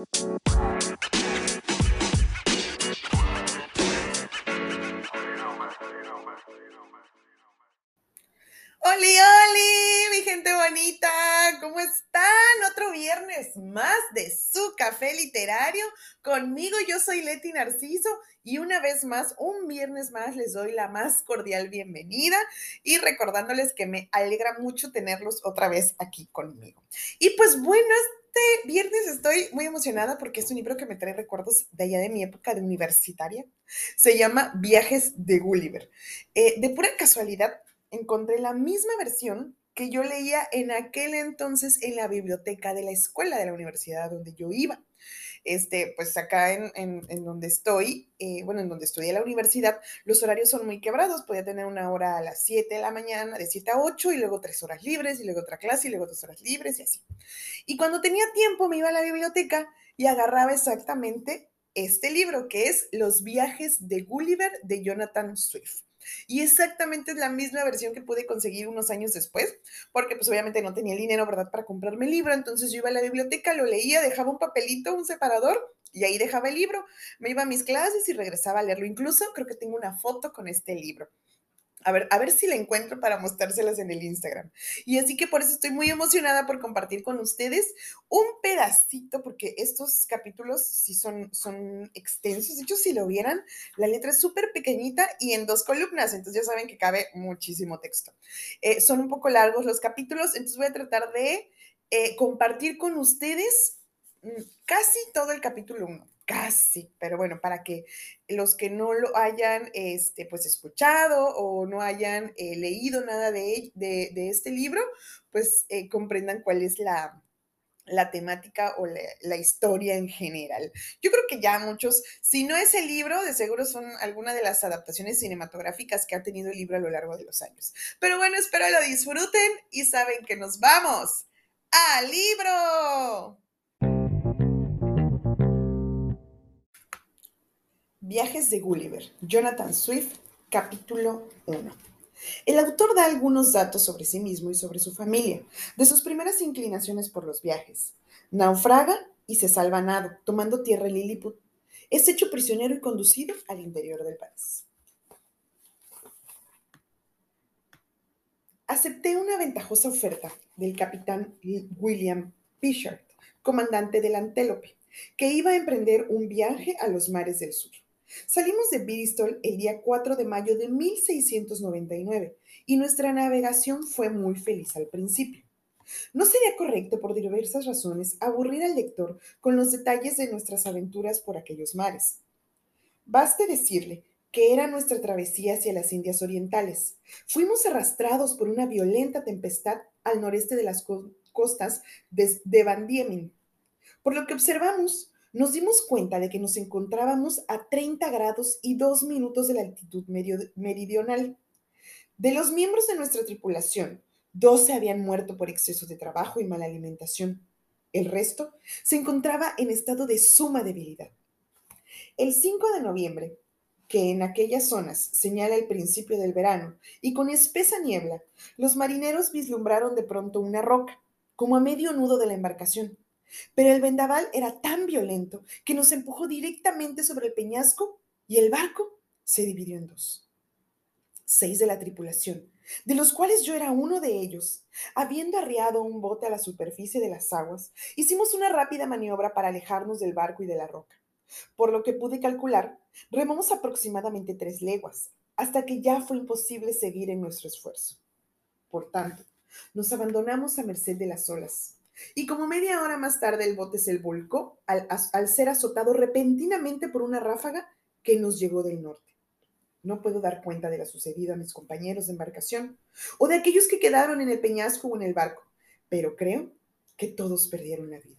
¡Holi, holi! Mi gente bonita, ¿cómo están? Otro viernes más de su café literario. Conmigo yo soy Leti Narciso y una vez más, un viernes más, les doy la más cordial bienvenida y recordándoles que me alegra mucho tenerlos otra vez aquí conmigo. Y pues bueno, este viernes estoy muy emocionada porque es un libro que me trae recuerdos de allá de mi época de universitaria. Se llama Viajes de Gulliver. Eh, de pura casualidad, encontré la misma versión que yo leía en aquel entonces en la biblioteca de la escuela de la universidad donde yo iba. Este, pues acá en, en, donde estoy, eh, bueno, en donde estudié la universidad, los horarios son muy quebrados. Podía tener una hora a las 7 de la mañana, de 7 a 8, y luego tres horas libres, y luego otra clase, y luego dos horas libres, y así. Y cuando tenía tiempo, me iba a la biblioteca y agarraba exactamente este libro, que es Los viajes de Gulliver de Jonathan Swift. Y exactamente es la misma versión que pude conseguir unos años después, porque pues obviamente no tenía el dinero, ¿verdad?, para comprarme el libro. Entonces yo iba a la biblioteca, lo leía, dejaba un papelito, un separador y ahí dejaba el libro. Me iba a mis clases y regresaba a leerlo. Incluso creo que tengo una foto con este libro. A ver, a ver si la encuentro para mostrárselas en el Instagram. Y así que por eso estoy muy emocionada por compartir con ustedes un pedacito, porque estos capítulos sí son, son extensos. De hecho, si lo vieran, la letra es súper pequeñita y en dos columnas, entonces ya saben que cabe muchísimo texto. Eh, son un poco largos los capítulos, entonces voy a tratar de eh, compartir con ustedes mm, casi todo el capítulo 1 casi, pero bueno, para que los que no lo hayan este, pues escuchado o no hayan eh, leído nada de, de, este libro, pues eh, comprendan cuál es la, la temática o la, la, historia en general. Yo creo que ya muchos, si no es el libro, de seguro son alguna de las adaptaciones cinematográficas que ha tenido el libro a lo largo de los años. Pero bueno, espero lo disfruten y saben que nos vamos al libro. Viajes de Gulliver, Jonathan Swift, capítulo 1. El autor da algunos datos sobre sí mismo y sobre su familia, de sus primeras inclinaciones por los viajes. Naufraga y se salva nado, tomando tierra en Lilliput. Es hecho prisionero y conducido al interior del país. Acepté una ventajosa oferta del capitán William Pishart, comandante del Antelope, que iba a emprender un viaje a los mares del sur. Salimos de Bristol el día 4 de mayo de 1699 y nuestra navegación fue muy feliz al principio. No sería correcto, por diversas razones, aburrir al lector con los detalles de nuestras aventuras por aquellos mares. Baste decirle que era nuestra travesía hacia las Indias Orientales. Fuimos arrastrados por una violenta tempestad al noreste de las costas de Van Diemen. Por lo que observamos, nos dimos cuenta de que nos encontrábamos a 30 grados y 2 minutos de la altitud meridional. De los miembros de nuestra tripulación, 12 habían muerto por exceso de trabajo y mala alimentación. El resto se encontraba en estado de suma debilidad. El 5 de noviembre, que en aquellas zonas señala el principio del verano, y con espesa niebla, los marineros vislumbraron de pronto una roca, como a medio nudo de la embarcación. Pero el vendaval era tan violento que nos empujó directamente sobre el peñasco y el barco se dividió en dos. Seis de la tripulación, de los cuales yo era uno de ellos, habiendo arriado un bote a la superficie de las aguas, hicimos una rápida maniobra para alejarnos del barco y de la roca. Por lo que pude calcular, remamos aproximadamente tres leguas, hasta que ya fue imposible seguir en nuestro esfuerzo. Por tanto, nos abandonamos a merced de las olas y como media hora más tarde el bote se volcó al, al ser azotado repentinamente por una ráfaga que nos llegó del norte. No puedo dar cuenta de lo sucedido a mis compañeros de embarcación o de aquellos que quedaron en el peñasco o en el barco, pero creo que todos perdieron la vida.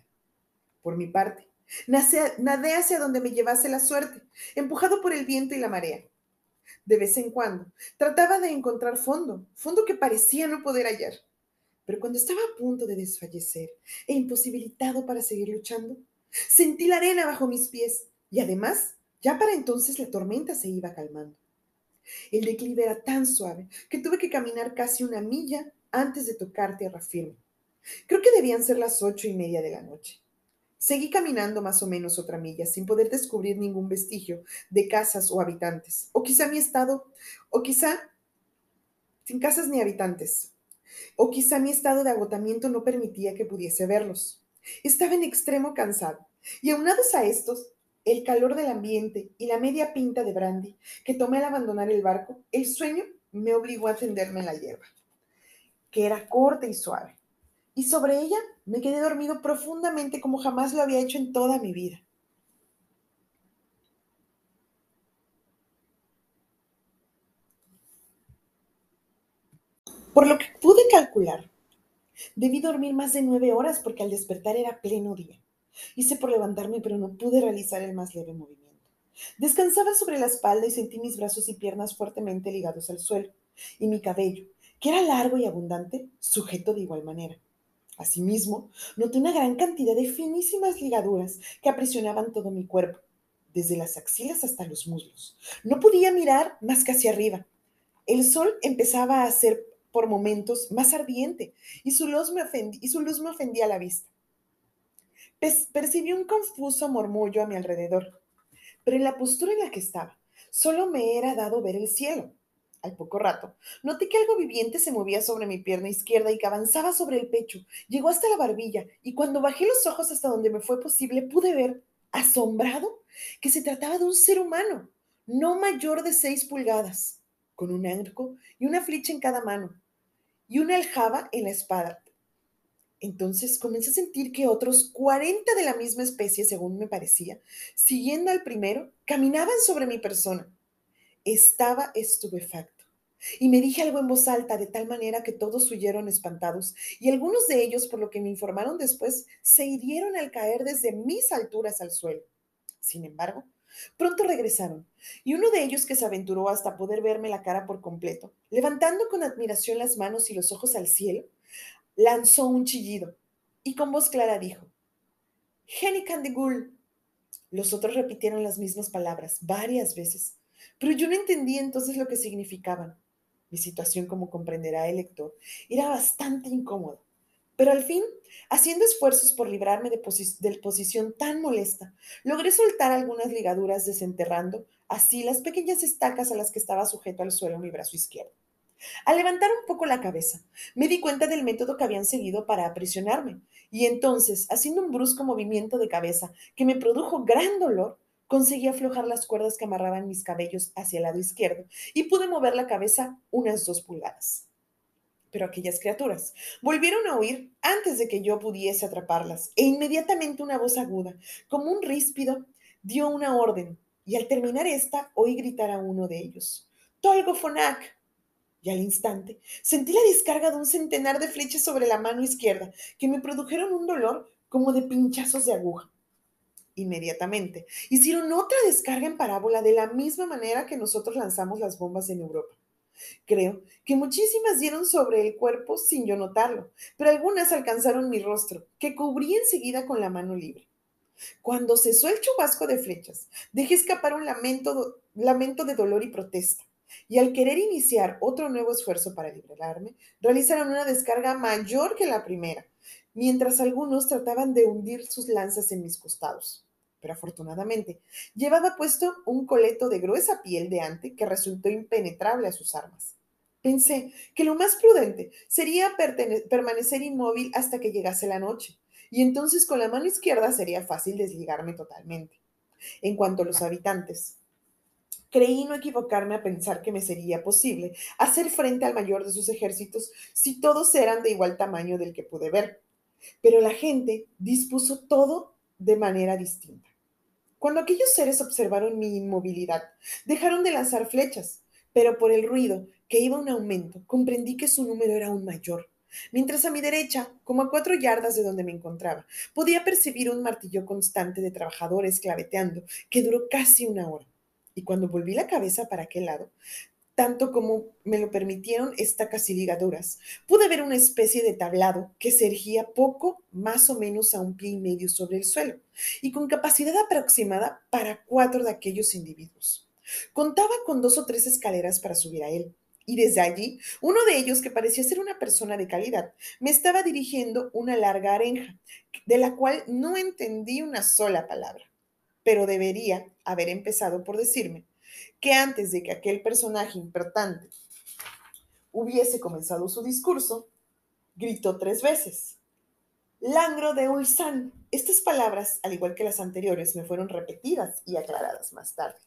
Por mi parte, nadé hacia donde me llevase la suerte, empujado por el viento y la marea. De vez en cuando trataba de encontrar fondo, fondo que parecía no poder hallar. Pero cuando estaba a punto de desfallecer e imposibilitado para seguir luchando, sentí la arena bajo mis pies y además, ya para entonces la tormenta se iba calmando. El declive era tan suave que tuve que caminar casi una milla antes de tocar tierra firme. Creo que debían ser las ocho y media de la noche. Seguí caminando más o menos otra milla sin poder descubrir ningún vestigio de casas o habitantes. O quizá mi estado, o quizá sin casas ni habitantes. O quizá mi estado de agotamiento no permitía que pudiese verlos. Estaba en extremo cansado. Y aunados a estos, el calor del ambiente y la media pinta de brandy que tomé al abandonar el barco, el sueño me obligó a tenderme en la hierba, que era corta y suave. Y sobre ella me quedé dormido profundamente como jamás lo había hecho en toda mi vida. Por lo que pude calcular, debí dormir más de nueve horas porque al despertar era pleno día. Hice por levantarme, pero no pude realizar el más leve movimiento. Descansaba sobre la espalda y sentí mis brazos y piernas fuertemente ligados al suelo, y mi cabello, que era largo y abundante, sujeto de igual manera. Asimismo, noté una gran cantidad de finísimas ligaduras que aprisionaban todo mi cuerpo, desde las axilas hasta los muslos. No podía mirar más que hacia arriba. El sol empezaba a ser por momentos más ardiente y su luz me, ofendía la vista. Percibí un confuso murmullo a mi alrededor, pero en la postura en la que estaba, solo me era dado ver el cielo. Al poco rato, noté que algo viviente se movía sobre mi pierna izquierda y que avanzaba sobre el pecho, llegó hasta la barbilla, y cuando bajé los ojos hasta donde me fue posible, pude ver, asombrado, que se trataba de un ser humano, no mayor de seis pulgadas, con un arco y una flecha en cada mano, y una aljaba en la espada, entonces comencé a sentir que otros 40 de la misma especie, según me parecía, siguiendo al primero, caminaban sobre mi persona. Estaba estupefacto. Y me dije algo en voz alta, de tal manera que todos huyeron espantados, y algunos de ellos, por lo que me informaron después, se hirieron al caer desde mis alturas al suelo. Sin embargo, pronto regresaron, y uno de ellos que se aventuró hasta poder verme la cara por completo, levantando con admiración las manos y los ojos al cielo, lanzó un chillido y con voz clara dijo, Jenny Candigul. Los otros repitieron las mismas palabras varias veces, pero yo no entendí entonces lo que significaban. Mi situación, como comprenderá el lector, era bastante incómoda. Pero al fin, haciendo esfuerzos por librarme de, de, posición tan molesta, logré soltar algunas ligaduras desenterrando así las pequeñas estacas a las que estaba sujeto al suelo mi brazo izquierdo. Al levantar un poco la cabeza, me di cuenta del método que habían seguido para aprisionarme, y entonces, haciendo un brusco movimiento de cabeza que me produjo gran dolor, conseguí aflojar las cuerdas que amarraban mis cabellos hacia el lado izquierdo y pude mover la cabeza unas dos pulgadas. Pero aquellas criaturas volvieron a huir antes de que yo pudiese atraparlas, e inmediatamente una voz aguda, como un ríspido, dio una orden, y al terminar esta oí gritar a uno de ellos, Tolgo Fonak, y al instante sentí la descarga de un centenar de flechas sobre la mano izquierda que me produjeron un dolor como de pinchazos de aguja. Inmediatamente hicieron otra descarga en parábola de la misma manera que nosotros lanzamos las bombas en Europa. Creo que muchísimas dieron sobre el cuerpo sin yo notarlo, pero algunas alcanzaron mi rostro, que cubrí enseguida con la mano libre. Cuando cesó el chubasco de flechas, dejé escapar un lamento, lamento de dolor y protesta y al querer iniciar otro nuevo esfuerzo para liberarme, realizaron una descarga mayor que la primera, mientras algunos trataban de hundir sus lanzas en mis costados. Pero afortunadamente, llevaba puesto un coleto de gruesa piel de ante que resultó impenetrable a sus armas. Pensé que lo más prudente sería permanecer inmóvil hasta que llegase la noche, y entonces con la mano izquierda sería fácil desligarme totalmente. En cuanto a los habitantes, Creí no equivocarme a pensar que me sería posible hacer frente al mayor de sus ejércitos si todos eran de igual tamaño del que pude ver. Pero la gente dispuso todo de manera distinta. Cuando aquellos seres observaron mi inmovilidad, dejaron de lanzar flechas, pero por el ruido, que iba en aumento, comprendí que su número era aún mayor. Mientras a mi derecha, como a cuatro yardas de donde me encontraba, podía percibir un martillo constante de trabajadores claveteando, que duró casi una hora. Y cuando volví la cabeza para aquel lado, tanto como me lo permitieron estacas y ligaduras, pude ver una especie de tablado que se ergía poco más o menos a un pie y medio sobre el suelo y con capacidad aproximada para cuatro de aquellos individuos. Contaba con dos o tres escaleras para subir a él Y desde allí, uno de ellos, que parecía ser una persona de calidad, me estaba dirigiendo una larga arenja, de la cual no entendí una sola palabra. Pero debería haber empezado por decirme que antes de que aquel personaje importante hubiese comenzado su discurso, gritó tres veces. Langro de Ulsan. Estas palabras, al igual que las anteriores, me fueron repetidas y aclaradas más tarde.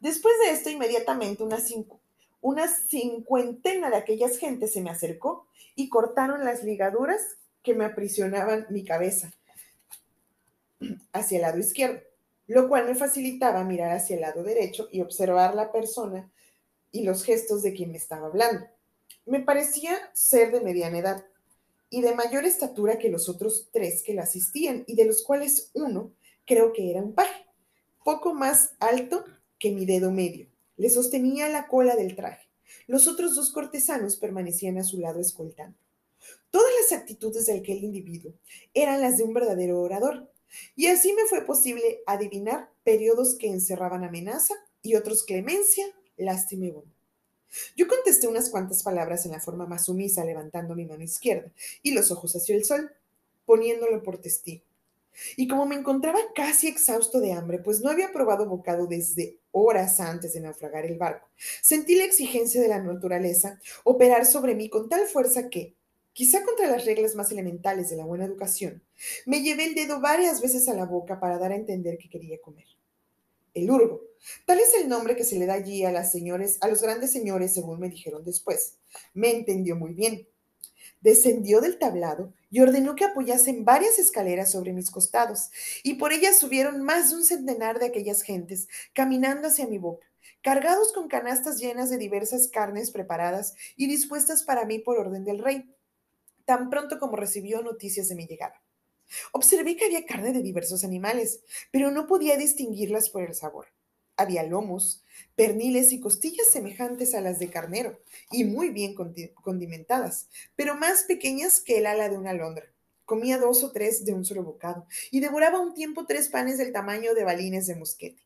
Después de esto, inmediatamente una, una cincuentena de aquellas gentes se me acercó y cortaron las ligaduras que me aprisionaban mi cabeza hacia el lado izquierdo, lo cual me facilitaba mirar hacia el lado derecho y observar la persona y los gestos de quien me estaba hablando. Me parecía ser de mediana edad y de mayor estatura que los otros tres que la asistían y de los cuales uno creo que era un paje, poco más alto que mi dedo medio. Le sostenía la cola del traje. Los otros dos cortesanos permanecían a su lado escoltando. Todas las actitudes de aquel individuo eran las de un verdadero orador, y así me fue posible adivinar periodos que encerraban amenaza y otros clemencia, lástima y bondad. Yo contesté unas cuantas palabras en la forma más sumisa, levantando mi mano izquierda y los ojos hacia el sol, poniéndolo por testigo. Y como me encontraba casi exhausto de hambre, pues no había probado bocado desde horas antes de naufragar el barco, sentí la exigencia de la naturaleza operar sobre mí con tal fuerza que, quizá contra las reglas más elementales de la buena educación, me llevé el dedo varias veces a la boca para dar a entender que quería comer. El urgo, tal es el nombre que se le da allí a las señores, a los grandes señores, según me dijeron después. Me entendió muy bien descendió del tablado y ordenó que apoyasen varias escaleras sobre mis costados, y por ellas subieron más de un centenar de aquellas gentes, caminando hacia mi boca, cargados con canastas llenas de diversas carnes preparadas y dispuestas para mí por orden del rey, tan pronto como recibió noticias de mi llegada. Observé que había carne de diversos animales, pero no podía distinguirlas por el sabor. Había lomos, perniles y costillas semejantes a las de carnero y muy bien condimentadas, pero más pequeñas que el ala de una alondra. Comía dos o tres de un solo bocado y devoraba un tiempo tres panes del tamaño de balines de mosquete.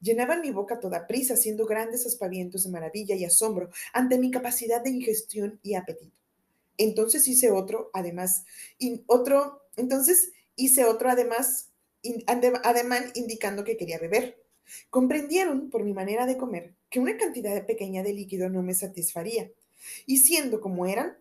Llenaban mi boca toda prisa, haciendo grandes aspavientos de maravilla y asombro ante mi capacidad de ingestión y apetito. Entonces hice otro, además, otro, entonces hice otro además, ademán indicando que quería beber. Comprendieron, por mi manera de comer, que una cantidad pequeña de líquido no me satisfaría, y siendo como eran,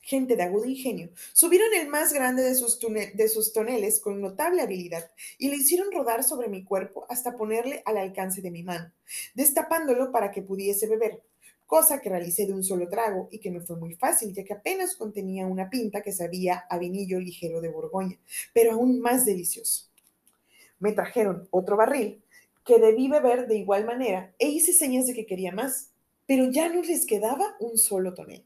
gente de agudo ingenio, subieron el más grande de sus, de sus toneles con notable habilidad y le hicieron rodar sobre mi cuerpo hasta ponerle al alcance de mi mano, destapándolo para que pudiese beber, cosa que realicé de un solo trago y que me fue muy fácil, ya que apenas contenía una pinta que sabía a vinillo ligero de Borgoña, pero aún más delicioso. Me trajeron otro barril que debí beber de igual manera e hice señas de que quería más, pero ya no les quedaba un solo tonel.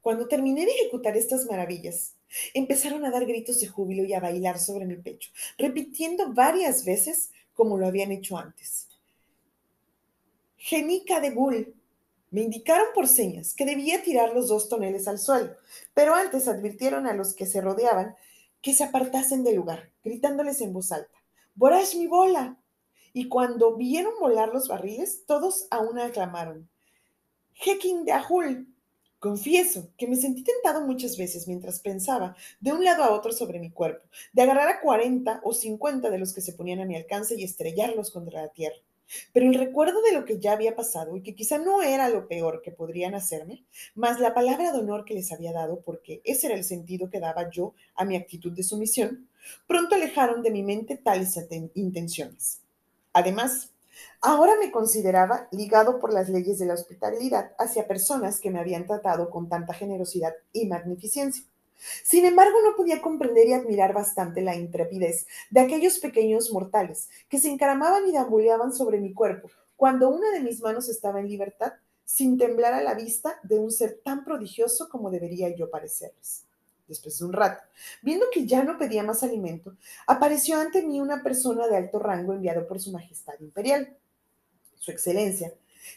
Cuando terminé de ejecutar estas maravillas, empezaron a dar gritos de júbilo y a bailar sobre mi pecho, repitiendo varias veces como lo habían hecho antes. Genica de Bull. Me indicaron por señas que debía tirar los dos toneles al suelo, pero antes advirtieron a los que se rodeaban que se apartasen del lugar, gritándoles en voz alta. ¡Borash mi bola! Y cuando vieron volar los barriles, todos a una aclamaron. Hekin de Ahul. Confieso que me sentí tentado muchas veces mientras pensaba de un lado a otro sobre mi cuerpo, de agarrar a 40 o 50 de los que se ponían a mi alcance y estrellarlos contra la tierra. Pero el recuerdo de lo que ya había pasado y que quizá no era lo peor que podrían hacerme, más la palabra de honor que les había dado, porque ese era el sentido que daba yo a mi actitud de sumisión, pronto alejaron de mi mente tales intenciones. Además, ahora me consideraba ligado por las leyes de la hospitalidad hacia personas que me habían tratado con tanta generosidad y magnificencia. Sin embargo, no podía comprender y admirar bastante la intrepidez de aquellos pequeños mortales que se encaramaban y deambuleaban sobre mi cuerpo cuando una de mis manos estaba en libertad, sin temblar a la vista de un ser tan prodigioso como debería yo parecerles después de un rato, viendo que ya no pedía más alimento, apareció ante mí una persona de alto rango enviado por su Majestad Imperial. Su Excelencia,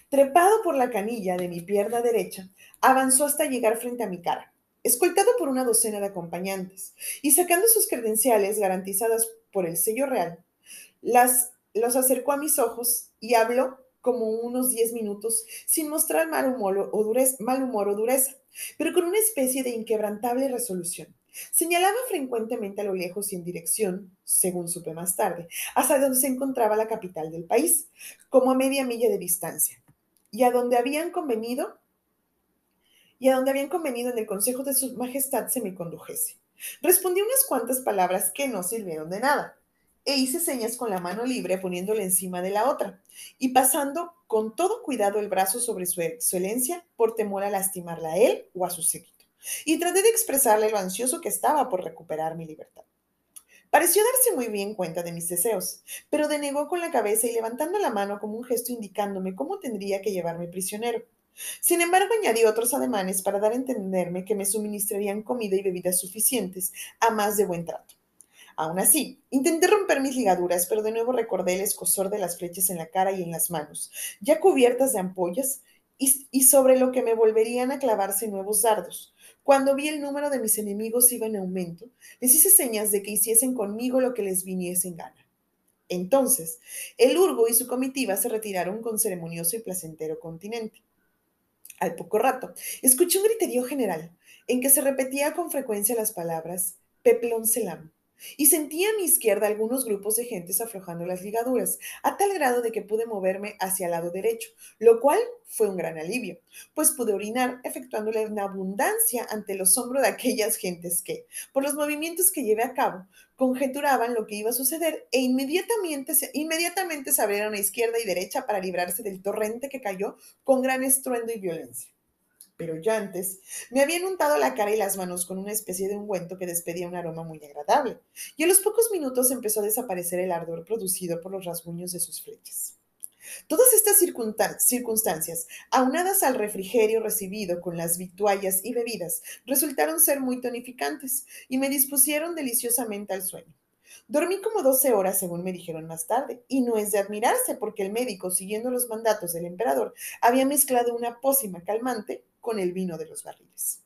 trepado por la canilla de mi pierna derecha, avanzó hasta llegar frente a mi cara, escoltado por una docena de acompañantes, y sacando sus credenciales garantizadas por el sello real, las, los acercó a mis ojos y habló como unos 10 minutos sin mostrar mal humor o dureza, mal humor o dureza, pero con una especie de inquebrantable resolución. Señalaba frecuentemente a lo lejos y en dirección, según supe más tarde, hasta donde se encontraba la capital del país, como a media milla de distancia, y a donde habían convenido y a donde habían convenido en el consejo de su majestad se me condujese. Respondí unas cuantas palabras que no sirvieron de nada, e hice señas con la mano libre poniéndola encima de la otra, y pasando con todo cuidado el brazo sobre su excelencia por temor a lastimarla a él o a su séquito, y traté de expresarle lo ansioso que estaba por recuperar mi libertad. Pareció darse muy bien cuenta de mis deseos, pero denegó con la cabeza y levantando la mano como un gesto indicándome cómo tendría que llevarme prisionero. Sin embargo, añadí otros ademanes para dar a entenderme que me suministrarían comida y bebidas suficientes, a más de buen trato. Aún así, intenté romper mis ligaduras, pero de nuevo recordé el escosor de las flechas en la cara y en las manos, ya cubiertas de ampollas, y, sobre lo que me volverían a clavarse nuevos dardos. Cuando vi el número de mis enemigos iba en aumento, les hice señas de que hiciesen conmigo lo que les viniese en gana. Entonces, el Urgo y su comitiva se retiraron con ceremonioso y placentero continente. Al poco rato, escuché un griterío general en que se repetía con frecuencia las palabras Peplón Selam, y sentí a mi izquierda algunos grupos de gentes aflojando las ligaduras, a tal grado de que pude moverme hacia el lado derecho, lo cual fue un gran alivio, pues pude orinar efectuándole una abundancia ante los hombros de aquellas gentes que, por los movimientos que llevé a cabo, conjeturaban lo que iba a suceder e inmediatamente, inmediatamente se abrieron a izquierda y derecha para librarse del torrente que cayó con gran estruendo y violencia pero ya antes me habían untado la cara y las manos con una especie de ungüento que despedía un aroma muy agradable, y a los pocos minutos empezó a desaparecer el ardor producido por los rasguños de sus flechas. Todas estas circunstancias, aunadas al refrigerio recibido con las vituallas y bebidas, resultaron ser muy tonificantes y me dispusieron deliciosamente al sueño. Dormí como 12 horas, según me dijeron más tarde, y no es de admirarse porque el médico, siguiendo los mandatos del emperador, había mezclado una pócima calmante con el vino de los barriles.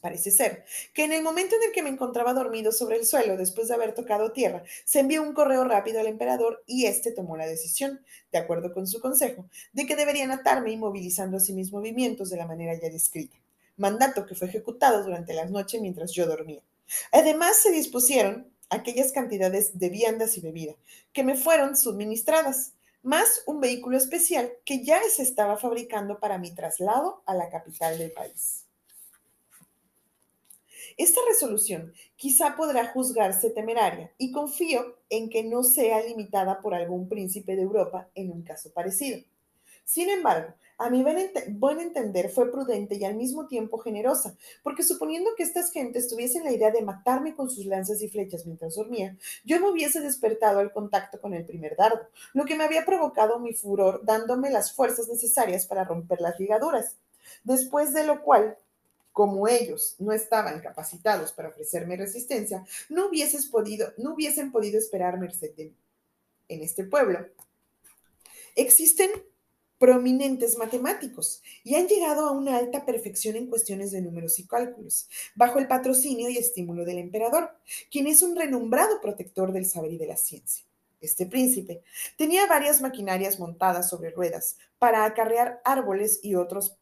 Parece ser que en el momento en el que me encontraba dormido sobre el suelo después de haber tocado tierra, se envió un correo rápido al emperador y éste tomó la decisión, de acuerdo con su consejo, de que deberían atarme inmovilizando así mis movimientos de la manera ya descrita, mandato que fue ejecutado durante la noche mientras yo dormía. Además, se dispusieron aquellas cantidades de viandas y bebida que me fueron suministradas, más un vehículo especial que ya se estaba fabricando para mi traslado a la capital del país. Esta resolución quizá podrá juzgarse temeraria y confío en que no sea limitada por algún príncipe de Europa en un caso parecido. Sin embargo, a mi buen entender fue prudente y al mismo tiempo generosa, porque suponiendo que estas gentes tuviesen la idea de matarme con sus lanzas y flechas mientras dormía, yo me hubiese despertado al contacto con el primer dardo, lo que me había provocado mi furor dándome las fuerzas necesarias para romper las ligaduras. Después de lo cual, como ellos no estaban capacitados para ofrecerme resistencia, no, podido, no hubiesen podido esperar merced de mí. En este pueblo existen prominentes matemáticos y han llegado a una alta perfección en cuestiones de números y cálculos, bajo el patrocinio y estímulo del emperador, quien es un renombrado protector del saber y de la ciencia. Este príncipe tenía varias maquinarias montadas sobre ruedas para acarrear árboles y otros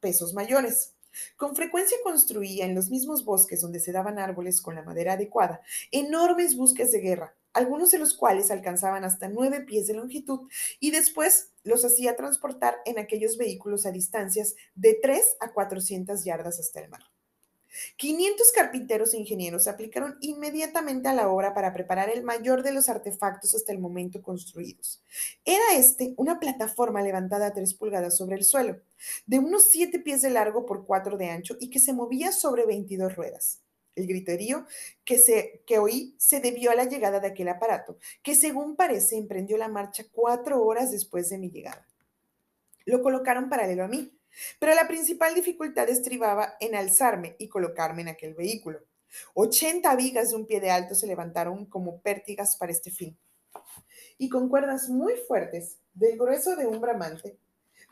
pesos mayores. Con frecuencia construía en los mismos bosques donde se daban árboles con la madera adecuada enormes buques de guerra, algunos de los cuales alcanzaban hasta nueve pies de longitud y después los hacía transportar en aquellos vehículos a distancias de 3 a 400 yardas hasta el mar. 500 carpinteros e ingenieros se aplicaron inmediatamente a la obra para preparar el mayor de los artefactos hasta el momento construidos. Era este una plataforma levantada a 3 pulgadas sobre el suelo, de unos 7 pies de largo por 4 de ancho y que se movía sobre 22 ruedas. El griterío que, se, oí se debió a la llegada de aquel aparato, que según parece emprendió la marcha cuatro horas después de mi llegada. Lo colocaron paralelo a mí, pero la principal dificultad estribaba en alzarme y colocarme en aquel vehículo. Ochenta vigas de un pie de alto se levantaron como pértigas para este fin. Y con cuerdas muy fuertes, del grueso de un bramante,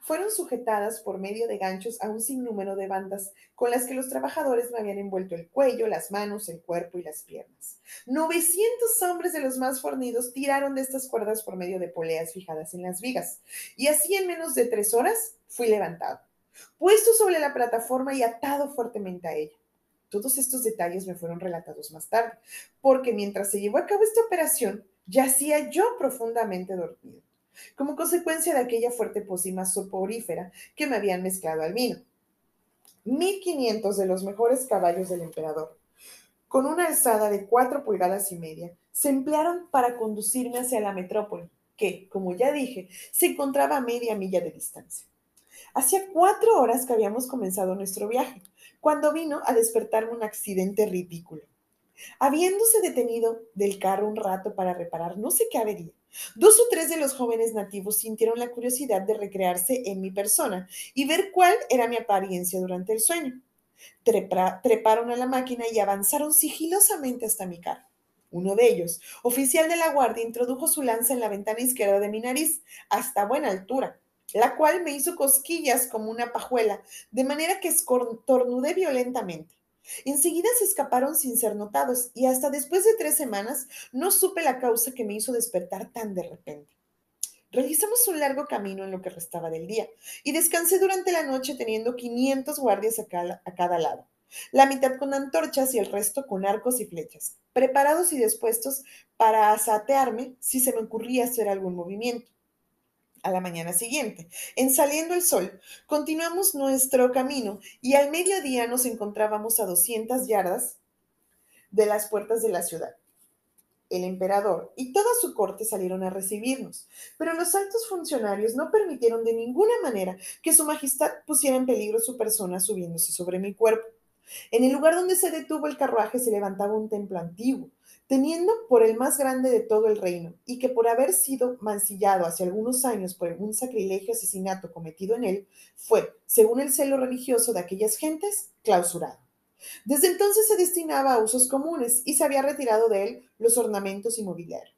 fueron sujetadas por medio de ganchos a un sinnúmero de bandas con las que los trabajadores me habían envuelto el cuello, las manos, el cuerpo y las piernas. 900 hombres de los más fornidos tiraron de estas cuerdas por medio de poleas fijadas en las vigas, y así en menos de tres horas fui levantado, puesto sobre la plataforma y atado fuertemente a ella. Todos estos detalles me fueron relatados más tarde, porque mientras se llevó a cabo esta operación, yacía yo profundamente dormido, como consecuencia de aquella fuerte pócima soporífera que me habían mezclado al vino. 1500 de los mejores caballos del emperador, con una alzada de cuatro pulgadas y media, se emplearon para conducirme hacia la metrópoli, que, como ya dije, se encontraba a media milla de distancia. Hacía cuatro horas que habíamos comenzado nuestro viaje, cuando vino a despertarme un accidente ridículo. Habiéndose detenido del carro un rato para reparar no sé qué avería, dos o tres de los jóvenes nativos sintieron la curiosidad de recrearse en mi persona y ver cuál era mi apariencia durante el sueño. treparon a la máquina y avanzaron sigilosamente hasta mi carro. Uno de ellos, oficial de la guardia, introdujo su lanza en la ventana izquierda de mi nariz, hasta buena altura, la cual me hizo cosquillas como una pajuela, de manera que estornudé violentamente. Enseguida se escaparon sin ser notados y hasta después de tres semanas no supe la causa que me hizo despertar tan de repente. Realizamos un largo camino en lo que restaba del día y descansé durante la noche teniendo 500 guardias a cada, lado, la mitad con antorchas y el resto con arcos y flechas, preparados y dispuestos para asatearme si se me ocurría hacer algún movimiento a la mañana siguiente. En saliendo el sol, continuamos nuestro camino y al mediodía nos encontrábamos a 200 yardas de las puertas de la ciudad. El emperador y toda su corte salieron a recibirnos, pero los altos funcionarios no permitieron de ninguna manera que su majestad pusiera en peligro su persona subiéndose sobre mi cuerpo. En el lugar donde se detuvo el carruaje se levantaba un templo antiguo, teniendo por el más grande de todo el reino, y que por haber sido mancillado hace algunos años por un sacrilegio asesinato cometido en él, fue, según el celo religioso de aquellas gentes, clausurado. Desde entonces se destinaba a usos comunes y se había retirado de él los ornamentos y mobiliario.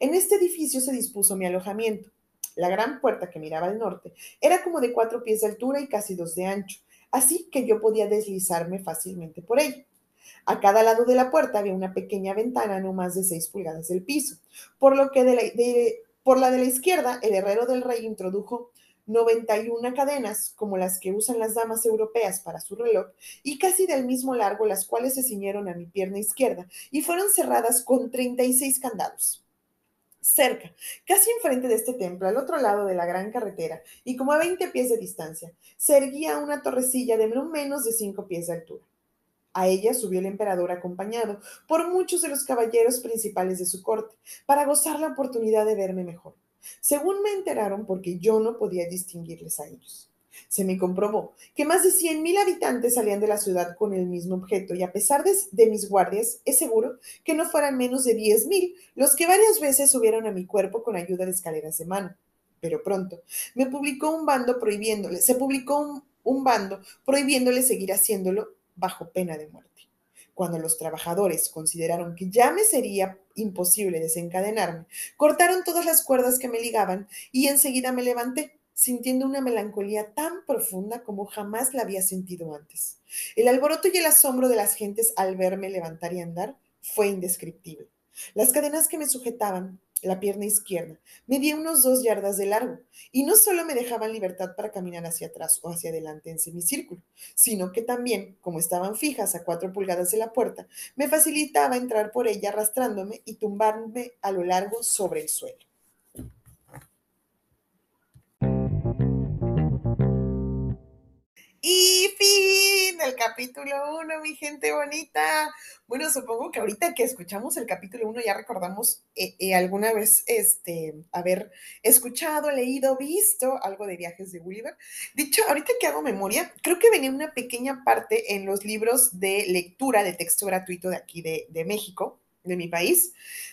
En este edificio se dispuso mi alojamiento. La gran puerta que miraba al norte era como de cuatro pies de altura y casi dos de ancho, así que yo podía deslizarme fácilmente por ella. A cada lado de la puerta había una pequeña ventana no más de seis pulgadas del piso, por lo que de la, por la de la izquierda el herrero del rey introdujo 91 cadenas, como las que usan las damas europeas para su reloj, y casi del mismo largo, las cuales se ciñeron a mi pierna izquierda y fueron cerradas con 36 candados. Cerca, casi enfrente de este templo, al otro lado de la gran carretera, y como a 20 pies de distancia, se erguía una torrecilla de no menos de 5 pies de altura. A ella subió el emperador acompañado por muchos de los caballeros principales de su corte, para gozar la oportunidad de verme mejor, según me enteraron porque yo no podía distinguirles a ellos. Se me comprobó que más de 100.000 habitantes salían de la ciudad con el mismo objeto y a pesar de, mis guardias, es seguro que no fueran menos de 10.000 los que varias veces subieron a mi cuerpo con ayuda de escaleras de mano. Pero pronto me publicó un bando prohibiéndole, se publicó un, un bando prohibiéndole seguir haciéndolo bajo pena de muerte. Cuando los trabajadores consideraron que ya me sería imposible desencadenarme, cortaron todas las cuerdas que me ligaban y enseguida me levanté, sintiendo una melancolía tan profunda como jamás la había sentido antes. El alboroto y el asombro de las gentes al verme levantar y andar fue indescriptible. Las cadenas que me sujetaban la pierna izquierda, medía unos dos yardas de largo, y no solo me dejaban libertad para caminar hacia atrás o hacia adelante en semicírculo, sino que también, como estaban fijas a cuatro pulgadas de la puerta, me facilitaba entrar por ella arrastrándome y tumbarme a lo largo sobre el suelo. Y fin del capítulo 1, mi gente bonita. Bueno, supongo que ahorita que escuchamos el capítulo 1 ya recordamos eh, eh, alguna vez este, haber escuchado, leído, visto algo de viajes de Gulliver. Dicho, ahorita que hago memoria, creo que venía una pequeña parte en los libros de lectura de texto gratuito de aquí de, México, de mi país,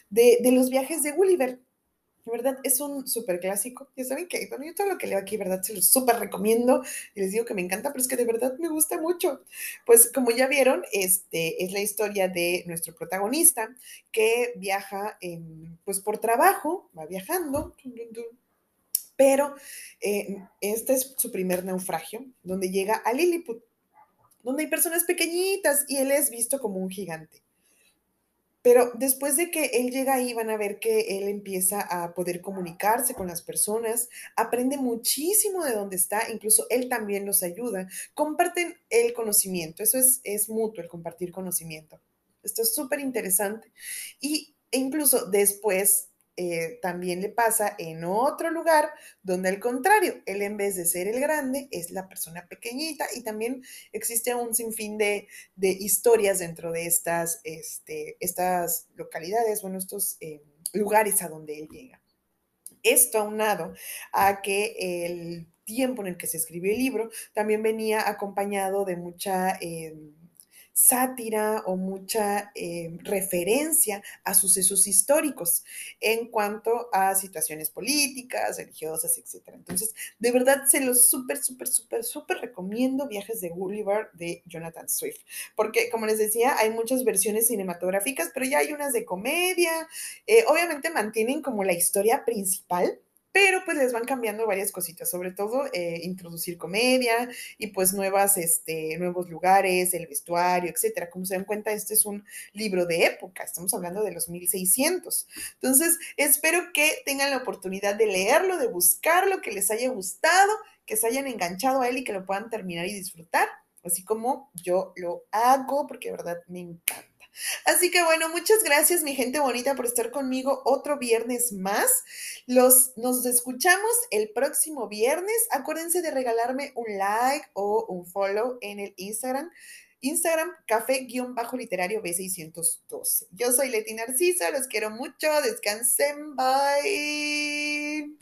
de, de los viajes de Gulliver. De verdad, es un súper clásico. Ya saben que, bueno, yo todo lo que leo aquí, ¿verdad? Se los súper recomiendo y les digo que me encanta, pero es que de verdad me gusta mucho. Pues como ya vieron, este es la historia de nuestro protagonista que viaja, pues por trabajo, va viajando Pero eh, este es su primer naufragio, donde llega a Lilliput, donde hay personas pequeñitas y él es visto como un gigante. Pero después de que él llega ahí, van a ver que él empieza a poder comunicarse con las personas, aprende muchísimo de dónde está, incluso él también los ayuda, comparten el conocimiento, eso es, es mutuo, el compartir conocimiento. Esto es súper interesante. Y e incluso después eh, también le pasa en otro lugar donde al contrario, él en vez de ser el grande es la persona pequeñita y también existe un sinfín de, de historias dentro de estas, este, estas localidades, bueno, estos eh, lugares a donde él llega. Esto aunado a que el tiempo en el que se escribió el libro también venía acompañado de mucha... Em, sátira o mucha eh, referencia a sucesos históricos en cuanto a situaciones políticas, religiosas, etc. Entonces, de verdad, se los súper, súper, súper, súper recomiendo Viajes de Gulliver de Jonathan Swift, porque como les decía, hay muchas versiones cinematográficas, pero ya hay unas de comedia, eh, obviamente mantienen como la historia principal, pero pues les van cambiando varias cositas, sobre todo eh, introducir comedia y pues nuevas, este, nuevos lugares, el vestuario, etcétera. Como se dan cuenta, este es un libro de época, estamos hablando de los 1600. Entonces, espero que tengan la oportunidad de leerlo, de buscarlo, que les haya gustado, que se hayan enganchado a él y que lo puedan terminar y disfrutar, así como yo lo hago, porque de verdad me encanta. Así que bueno, muchas gracias mi gente bonita por estar conmigo otro viernes más. Los, nos escuchamos el próximo viernes. Acuérdense de regalarme un like o un follow en el Instagram. Instagram, café-literario B612. Yo soy Leti Narciso, los quiero mucho, descansen, bye.